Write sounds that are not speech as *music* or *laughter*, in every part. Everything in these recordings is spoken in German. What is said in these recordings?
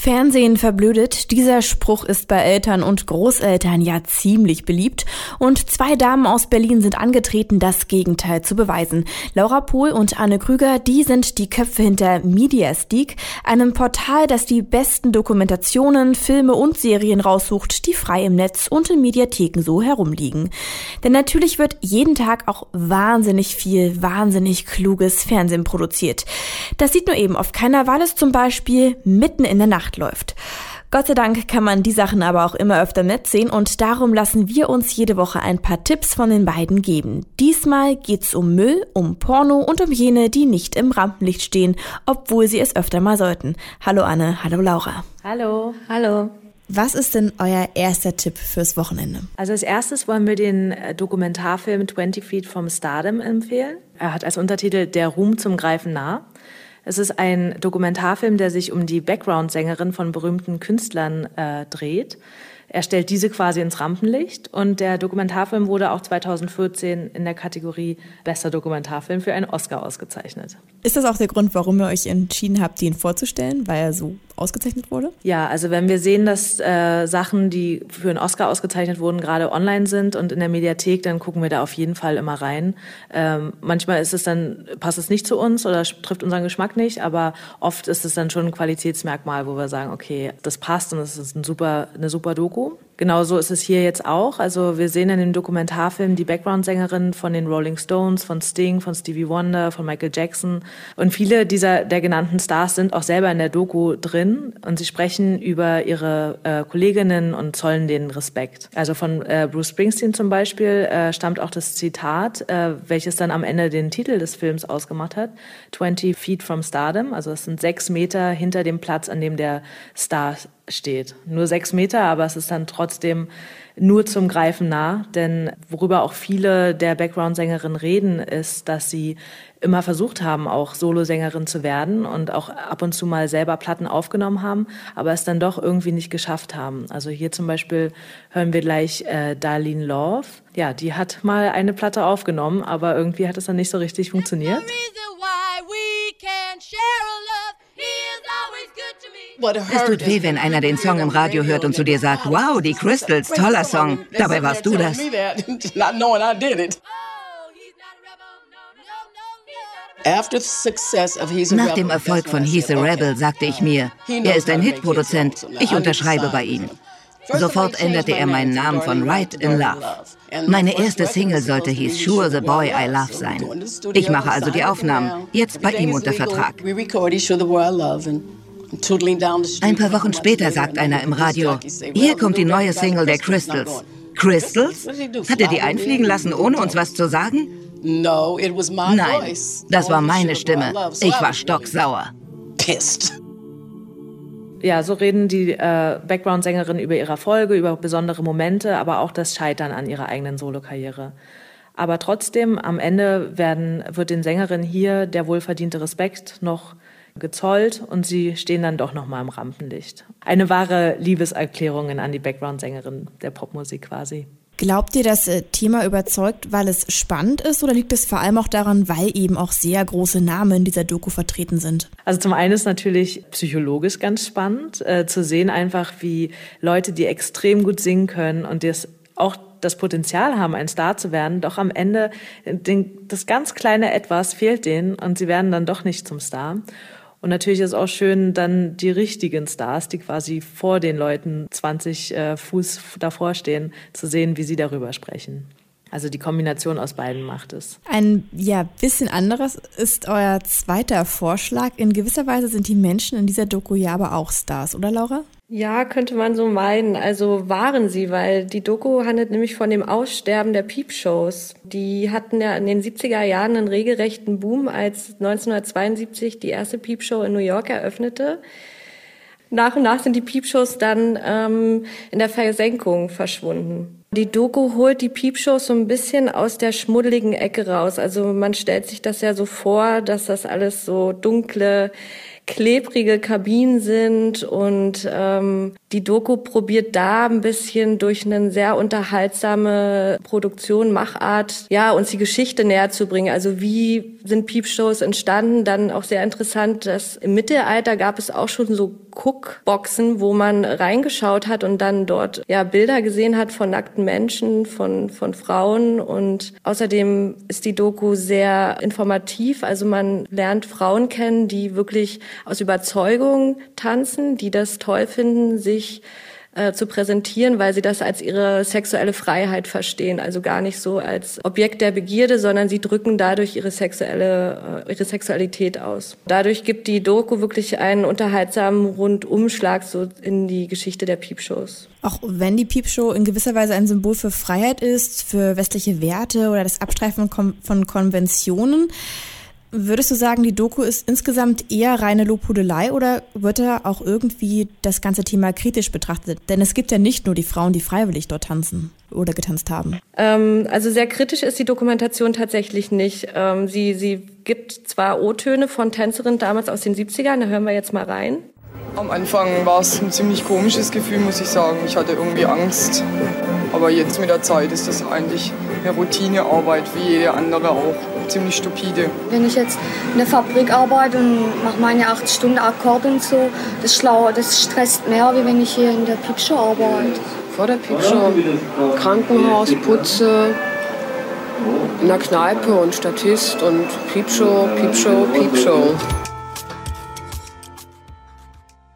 Fernsehen verblödet. Dieser Spruch ist bei Eltern und Großeltern ja ziemlich beliebt. Und zwei Damen aus Berlin sind angetreten, das Gegenteil zu beweisen. Laura Pohl und Anne Krüger, die sind die Köpfe hinter Mediastic, einem Portal, das die besten Dokumentationen, Filme und Serien raussucht, die frei im Netz und in Mediatheken so herumliegen. Denn natürlich wird jeden Tag auch wahnsinnig viel, wahnsinnig kluges Fernsehen produziert. Das sieht nur eben auf keiner, weil es zum Beispiel mitten in der Nacht Nacht läuft. Gott sei Dank kann man die Sachen aber auch immer öfter nett sehen und darum lassen wir uns jede Woche ein paar Tipps von den beiden geben. Diesmal geht's um Müll, um Porno und um jene, die nicht im Rampenlicht stehen, obwohl sie es öfter mal sollten. Hallo Anne, hallo Laura. Hallo. Hallo. Was ist denn euer erster Tipp fürs Wochenende? Also als erstes wollen wir den äh, Dokumentarfilm 20 Feet from Stardom empfehlen. Er hat als Untertitel Der Ruhm zum Greifen nah. Es ist ein Dokumentarfilm, der sich um die Background-Sängerin von berühmten Künstlern äh, dreht. Er stellt diese quasi ins Rampenlicht und der Dokumentarfilm wurde auch 2014 in der Kategorie Bester Dokumentarfilm für einen Oscar ausgezeichnet. Ist das auch der Grund, warum ihr euch entschieden habt, ihn vorzustellen, weil er so ausgezeichnet wurde? Ja, also wenn wir sehen, dass äh, Sachen, die für einen Oscar ausgezeichnet wurden, gerade online sind und in der Mediathek, dann gucken wir da auf jeden Fall immer rein. Ähm, manchmal ist es dann, passt es nicht zu uns oder trifft unseren Geschmack nicht, aber oft ist es dann schon ein Qualitätsmerkmal, wo wir sagen, okay, das passt und es ist ein super, eine super Doku. Genauso ist es hier jetzt auch. Also wir sehen in dem Dokumentarfilm die Background-Sängerin von den Rolling Stones, von Sting, von Stevie Wonder, von Michael Jackson. Und viele dieser der genannten Stars sind auch selber in der Doku drin und sie sprechen über ihre äh, Kolleginnen und zollen denen Respekt. Also von äh, Bruce Springsteen zum Beispiel äh, stammt auch das Zitat, äh, welches dann am Ende den Titel des Films ausgemacht hat. 20 Feet from Stardom. Also es sind sechs Meter hinter dem Platz, an dem der Star steht. Nur sechs Meter, aber es ist dann trotzdem nur zum Greifen nah. Denn worüber auch viele der Background-Sängerinnen reden, ist, dass sie immer versucht haben, auch Solosängerin zu werden und auch ab und zu mal selber Platten aufgenommen haben, aber es dann doch irgendwie nicht geschafft haben. Also hier zum Beispiel hören wir gleich äh, Darlene Love. Ja, die hat mal eine Platte aufgenommen, aber irgendwie hat es dann nicht so richtig funktioniert. Es tut weh, wenn einer den Song im Radio hört und zu dir sagt, wow, die Crystals, toller Song. Dabei warst du das. Nach dem Erfolg von He's a Rebel sagte ich mir, er ist ein Hitproduzent, ich unterschreibe bei ihm. Sofort änderte er meinen Namen von Right in Love. Meine erste Single sollte hieß Sure the Boy I Love sein. Ich mache also die Aufnahmen, jetzt bei ihm unter Vertrag. Ein paar Wochen später sagt einer im Radio, hier kommt die neue Single der Crystals. Crystals? Hat er die einfliegen lassen, ohne uns was zu sagen? Nein, das war meine Stimme. Ich war stocksauer. Ja, so reden die äh, Background-Sängerinnen über ihre Erfolge, über besondere Momente, aber auch das Scheitern an ihrer eigenen Solokarriere. Aber trotzdem, am Ende werden, wird den Sängerinnen hier der wohlverdiente Respekt noch gezollt und sie stehen dann doch noch mal im Rampenlicht. Eine wahre Liebeserklärung an die Background-Sängerin der Popmusik quasi. Glaubt ihr, das äh, Thema überzeugt, weil es spannend ist oder liegt es vor allem auch daran, weil eben auch sehr große Namen in dieser Doku vertreten sind? Also zum einen ist natürlich psychologisch ganz spannend äh, zu sehen einfach, wie Leute, die extrem gut singen können und das auch das Potenzial haben, ein Star zu werden, doch am Ende den, das ganz kleine Etwas fehlt denen und sie werden dann doch nicht zum Star. Und natürlich ist auch schön, dann die richtigen Stars, die quasi vor den Leuten 20 äh, Fuß davor stehen, zu sehen, wie sie darüber sprechen. Also die Kombination aus beiden macht es. Ein ja bisschen anderes ist euer zweiter Vorschlag. In gewisser Weise sind die Menschen in dieser Doku ja aber auch Stars, oder Laura? Ja, könnte man so meinen. Also waren sie, weil die Doku handelt nämlich von dem Aussterben der Peepshows. Die hatten ja in den 70er Jahren einen regelrechten Boom, als 1972 die erste Peepshow in New York eröffnete. Nach und nach sind die Peepshows dann ähm, in der Versenkung verschwunden. Die Doku holt die Peepshows so ein bisschen aus der schmuddeligen Ecke raus. Also man stellt sich das ja so vor, dass das alles so dunkle klebrige Kabinen sind und ähm, die Doku probiert da ein bisschen durch eine sehr unterhaltsame Produktion, Machart, ja, uns die Geschichte näher zu bringen. Also wie sind Piepshows entstanden? Dann auch sehr interessant, dass im Mittelalter gab es auch schon so Cookboxen, wo man reingeschaut hat und dann dort ja Bilder gesehen hat von nackten Menschen, von von Frauen und außerdem ist die Doku sehr informativ. Also man lernt Frauen kennen, die wirklich aus Überzeugung tanzen, die das toll finden, sich äh, zu präsentieren, weil sie das als ihre sexuelle Freiheit verstehen, also gar nicht so als Objekt der Begierde, sondern sie drücken dadurch ihre sexuelle äh, ihre Sexualität aus. Dadurch gibt die Doku wirklich einen unterhaltsamen Rundumschlag so in die Geschichte der Piepshows. Auch wenn die Piepshow in gewisser Weise ein Symbol für Freiheit ist, für westliche Werte oder das Abstreifen von Konventionen, Würdest du sagen, die Doku ist insgesamt eher reine Lobhudelei oder wird da auch irgendwie das ganze Thema kritisch betrachtet? Denn es gibt ja nicht nur die Frauen, die freiwillig dort tanzen oder getanzt haben. Ähm, also sehr kritisch ist die Dokumentation tatsächlich nicht. Ähm, sie, sie gibt zwar O-Töne von Tänzerinnen damals aus den 70ern, da hören wir jetzt mal rein. Am Anfang war es ein ziemlich komisches Gefühl, muss ich sagen. Ich hatte irgendwie Angst. Aber jetzt mit der Zeit ist das eigentlich eine Routinearbeit, wie jede andere auch ziemlich stupide. Wenn ich jetzt in der Fabrik arbeite und mache meine acht Stunden Akkord und so, das, schlau, das stresst mehr, wie wenn ich hier in der Piepshow arbeite. Vor der Piepshow, Krankenhaus, Putze, in der Kneipe und Statist und Piepshow, Piepshow, Piepshow.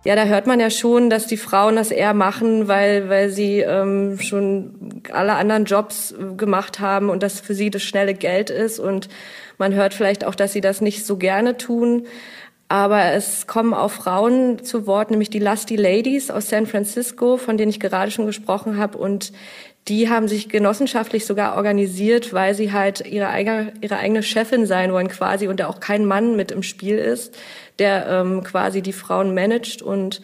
Ja, da hört man ja schon, dass die Frauen das eher machen, weil, weil sie ähm, schon alle anderen Jobs äh, gemacht haben und das für sie das schnelle Geld ist. Und man hört vielleicht auch, dass sie das nicht so gerne tun. Aber es kommen auch Frauen zu Wort, nämlich die Lusty Ladies aus San Francisco, von denen ich gerade schon gesprochen habe. Und die haben sich genossenschaftlich sogar organisiert, weil sie halt ihre eigene, ihre eigene Chefin sein wollen quasi und da auch kein Mann mit im Spiel ist der ähm, quasi die Frauen managt und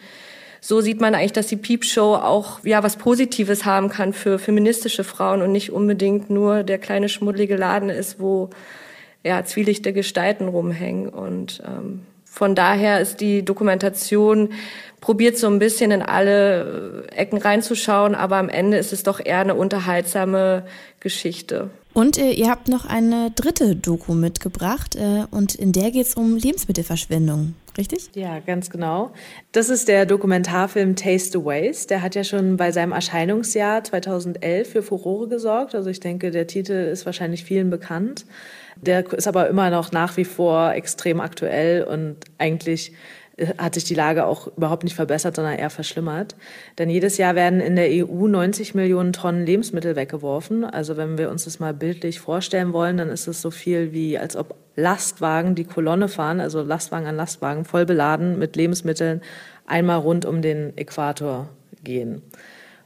so sieht man eigentlich, dass die Piepshow auch ja was Positives haben kann für feministische Frauen und nicht unbedingt nur der kleine schmuddelige Laden ist, wo ja zwielichte Gestalten rumhängen und ähm, von daher ist die Dokumentation probiert so ein bisschen in alle Ecken reinzuschauen, aber am Ende ist es doch eher eine unterhaltsame Geschichte. Und äh, ihr habt noch eine dritte Doku mitgebracht äh, und in der geht es um Lebensmittelverschwendung, richtig? Ja, ganz genau. Das ist der Dokumentarfilm Taste the Waste. Der hat ja schon bei seinem Erscheinungsjahr 2011 für Furore gesorgt. Also ich denke, der Titel ist wahrscheinlich vielen bekannt. Der ist aber immer noch nach wie vor extrem aktuell und eigentlich hat sich die Lage auch überhaupt nicht verbessert, sondern eher verschlimmert. Denn jedes Jahr werden in der EU 90 Millionen Tonnen Lebensmittel weggeworfen. Also wenn wir uns das mal bildlich vorstellen wollen, dann ist es so viel wie, als ob Lastwagen die Kolonne fahren, also Lastwagen an Lastwagen, voll beladen mit Lebensmitteln, einmal rund um den Äquator gehen.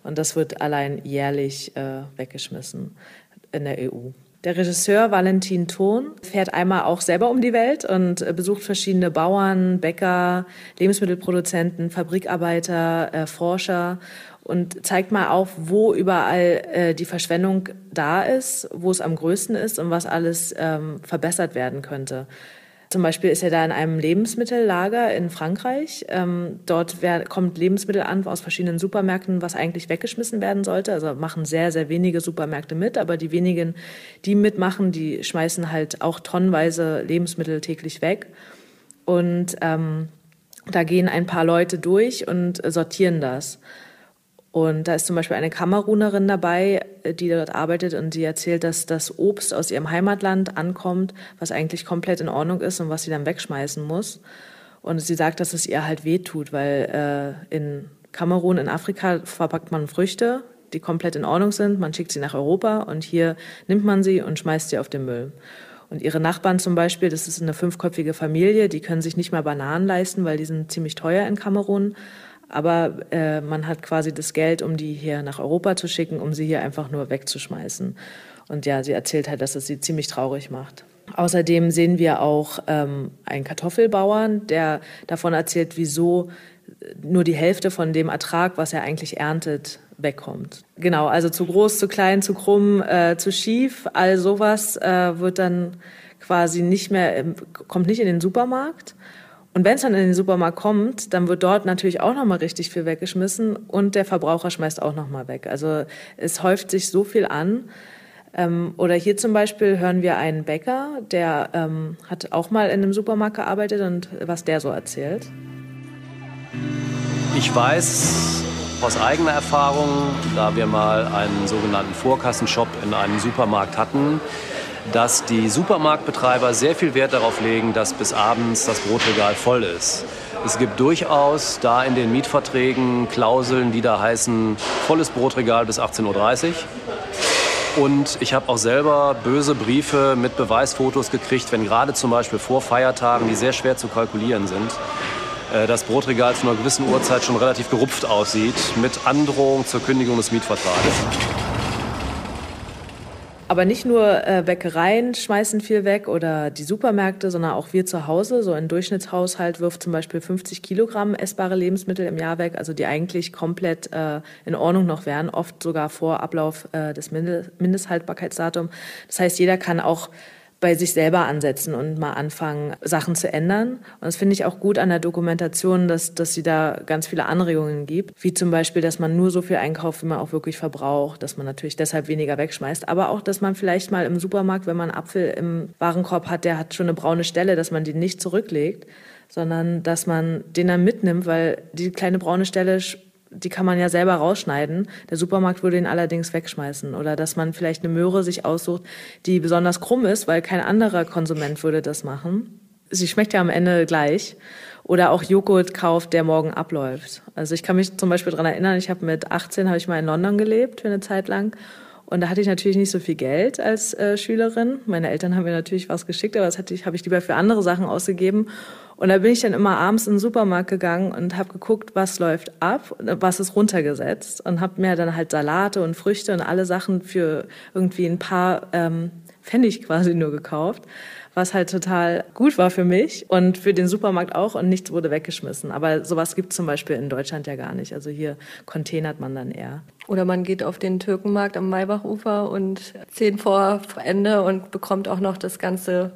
Und das wird allein jährlich äh, weggeschmissen in der EU. Der Regisseur Valentin Thon fährt einmal auch selber um die Welt und äh, besucht verschiedene Bauern, Bäcker, Lebensmittelproduzenten, Fabrikarbeiter, äh, Forscher und zeigt mal auf, wo überall äh, die Verschwendung da ist, wo es am größten ist und was alles ähm, verbessert werden könnte. Zum Beispiel ist er da in einem Lebensmittellager in Frankreich. Ähm, dort wer, kommt Lebensmittel an aus verschiedenen Supermärkten, was eigentlich weggeschmissen werden sollte. Also machen sehr, sehr wenige Supermärkte mit, aber die wenigen, die mitmachen, die schmeißen halt auch tonnenweise Lebensmittel täglich weg. Und ähm, da gehen ein paar Leute durch und sortieren das. Und da ist zum Beispiel eine Kamerunerin dabei, äh, die dort arbeitet und die erzählt, dass das Obst aus ihrem Heimatland ankommt, was eigentlich komplett in Ordnung ist und was sie dann wegschmeißen muss. Und sie sagt, dass es ihr halt wehtut, weil äh, in Kamerun, in Afrika verpackt man Früchte, die komplett in Ordnung sind. Man schickt sie nach Europa und hier nimmt man sie und schmeißt sie auf den Müll. Und ihre Nachbarn zum Beispiel, das ist eine fünfköpfige Familie, die können sich nicht mal Bananen leisten, weil die sind ziemlich teuer in Kamerun. Aber äh, man hat quasi das Geld, um die hier nach Europa zu schicken, um sie hier einfach nur wegzuschmeißen. Und ja, sie erzählt halt, dass es sie ziemlich traurig macht. Außerdem sehen wir auch ähm, einen Kartoffelbauern, der davon erzählt, wieso nur die Hälfte von dem Ertrag, was er eigentlich erntet, wegkommt. Genau, also zu groß, zu klein, zu krumm, äh, zu schief, all sowas äh, wird dann quasi nicht mehr, kommt nicht in den Supermarkt Und wenn es dann in den Supermarkt kommt, dann wird dort natürlich auch nochmal richtig viel weggeschmissen und der Verbraucher schmeißt auch nochmal weg. Also es häuft sich so viel an. Ähm, oder hier zum Beispiel hören wir einen Bäcker, der ähm, hat auch mal in einem Supermarkt gearbeitet und was der so erzählt. Ich weiß aus eigener Erfahrung, da wir mal einen sogenannten Vorkassenshop in einem Supermarkt hatten, dass die Supermarktbetreiber sehr viel Wert darauf legen, dass bis abends das Brotregal voll ist. Es gibt durchaus da in den Mietverträgen Klauseln, die da heißen volles Brotregal bis 18.30 Uhr. Und ich habe auch selber böse Briefe mit Beweisfotos gekriegt, wenn gerade zum Beispiel vor Feiertagen, die sehr schwer zu kalkulieren sind, äh, das Brotregal zu einer gewissen Uhrzeit schon relativ gerupft aussieht, mit Androhung zur Kündigung des Mietvertrages. Aber nicht nur äh, Bäckereien schmeißen viel weg oder die Supermärkte, sondern auch wir zu Hause. So ein Durchschnittshaushalt wirft zum Beispiel 50 Kilogramm essbare Lebensmittel im Jahr weg, also die eigentlich komplett äh, in Ordnung noch wären, oft sogar vor Ablauf äh, des Mindesthaltbarkeitsdatums. Das heißt, jeder kann auch bei sich selber ansetzen und mal anfangen, Sachen zu ändern. Und das finde ich auch gut an der Dokumentation, dass, dass sie da ganz viele Anregungen gibt, wie zum Beispiel, dass man nur so viel einkauft, wie man auch wirklich verbraucht, dass man natürlich deshalb weniger wegschmeißt, aber auch, dass man vielleicht mal im Supermarkt, wenn man einen Apfel im Warenkorb hat, der hat schon eine braune Stelle, dass man die nicht zurücklegt, sondern dass man den dann mitnimmt, weil die kleine braune Stelle die kann man ja selber rausschneiden. Der Supermarkt würde ihn allerdings wegschmeißen. Oder dass man vielleicht eine Möhre sich aussucht, die besonders krumm ist, weil kein anderer Konsument würde das machen. Sie schmeckt ja am Ende gleich. Oder auch Joghurt kauft, der morgen abläuft. Also ich kann mich zum Beispiel daran erinnern, ich habe mit 18 habe ich mal in London gelebt für eine Zeit lang. Und da hatte ich natürlich nicht so viel Geld als äh, Schülerin. Meine Eltern haben mir natürlich was geschickt, aber das ich, habe ich lieber für andere Sachen ausgegeben. Und da bin ich dann immer abends in den Supermarkt gegangen und habe geguckt, was läuft ab, was ist runtergesetzt und habe mir dann halt Salate und Früchte und alle Sachen für irgendwie ein paar ähm, Pfennig quasi nur gekauft, was halt total gut war für mich und für den Supermarkt auch und nichts wurde weggeschmissen. Aber sowas gibt zum Beispiel in Deutschland ja gar nicht. Also hier containert man dann eher. Oder man geht auf den Türkenmarkt am Maybachufer und zehn vor Ende und bekommt auch noch das ganze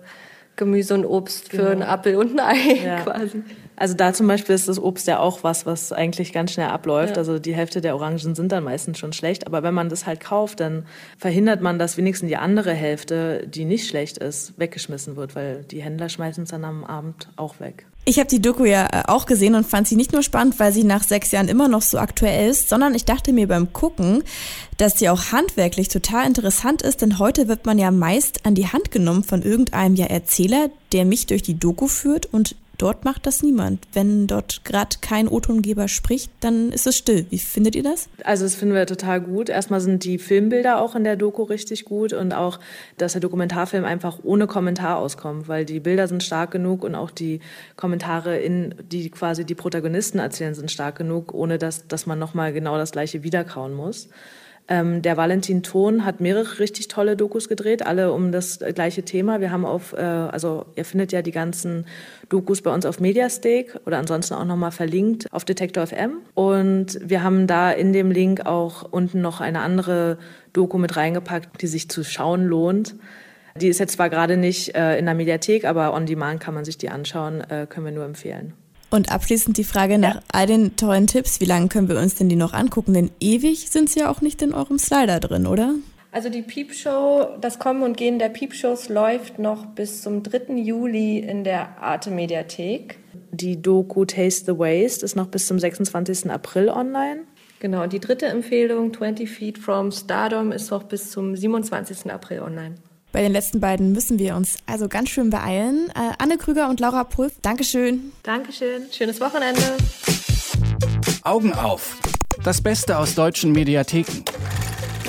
Gemüse und Obst genau. für einen Apfel und ein Ei ja. *laughs* quasi. Also da zum Beispiel ist das Obst ja auch was, was eigentlich ganz schnell abläuft. Ja. Also die Hälfte der Orangen sind dann meistens schon schlecht. Aber wenn man das halt kauft, dann verhindert man, dass wenigstens die andere Hälfte, die nicht schlecht ist, weggeschmissen wird, weil die Händler schmeißen es dann am Abend auch weg. Ich habe die Doku ja äh, auch gesehen und fand sie nicht nur spannend, weil sie nach sechs Jahren immer noch so aktuell ist, sondern ich dachte mir beim Gucken, dass sie auch handwerklich total interessant ist, denn heute wird man ja meist an die Hand genommen von irgendeinem ja Erzähler, der mich durch die Doku führt und Dort macht das niemand. Wenn dort gerade kein O-Tongeber spricht, dann ist es still. Wie findet ihr das? Also das finden wir total gut. Erstmal sind die Filmbilder auch in der Doku richtig gut und auch, dass der Dokumentarfilm einfach ohne Kommentar auskommt, weil die Bilder sind stark genug und auch die Kommentare, in, die quasi die Protagonisten erzählen, sind stark genug, ohne dass, dass man nochmal genau das gleiche wiederkauen muss. Ähm, der Valentin Thon hat mehrere richtig tolle Dokus gedreht, alle um das gleiche Thema. Wir haben auf, äh, also ihr findet ja die ganzen Dokus bei uns auf Mediastake oder ansonsten auch nochmal verlinkt auf Detektor FM. Und wir haben da in dem Link auch unten noch eine andere Doku mit reingepackt, die sich zu schauen lohnt. Die ist jetzt zwar gerade nicht äh, in der Mediathek, aber on demand kann man sich die anschauen, äh, können wir nur empfehlen. Und abschließend die Frage nach ja. all den tollen Tipps, wie lange können wir uns denn die noch angucken? Denn ewig sind sie ja auch nicht in eurem Slider drin, oder? Also die Piepshow, das Kommen und Gehen der Piepshows läuft noch bis zum 3. Juli in der Arte Mediathek. Die Doku Taste the Waste ist noch bis zum 26. April online. Genau, und die dritte Empfehlung, 20 Feet from Stardom, ist noch bis zum 27. April online. Bei den letzten beiden müssen wir uns also ganz schön beeilen. Äh, Anne Krüger und Laura Pulf, Dankeschön. Dankeschön. Schönes Wochenende. Augen auf. Das Beste aus deutschen Mediatheken.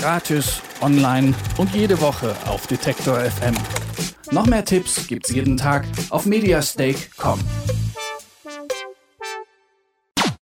Gratis, online und jede Woche auf Detektor FM. Noch mehr Tipps gibt's jeden Tag auf mediastake.com.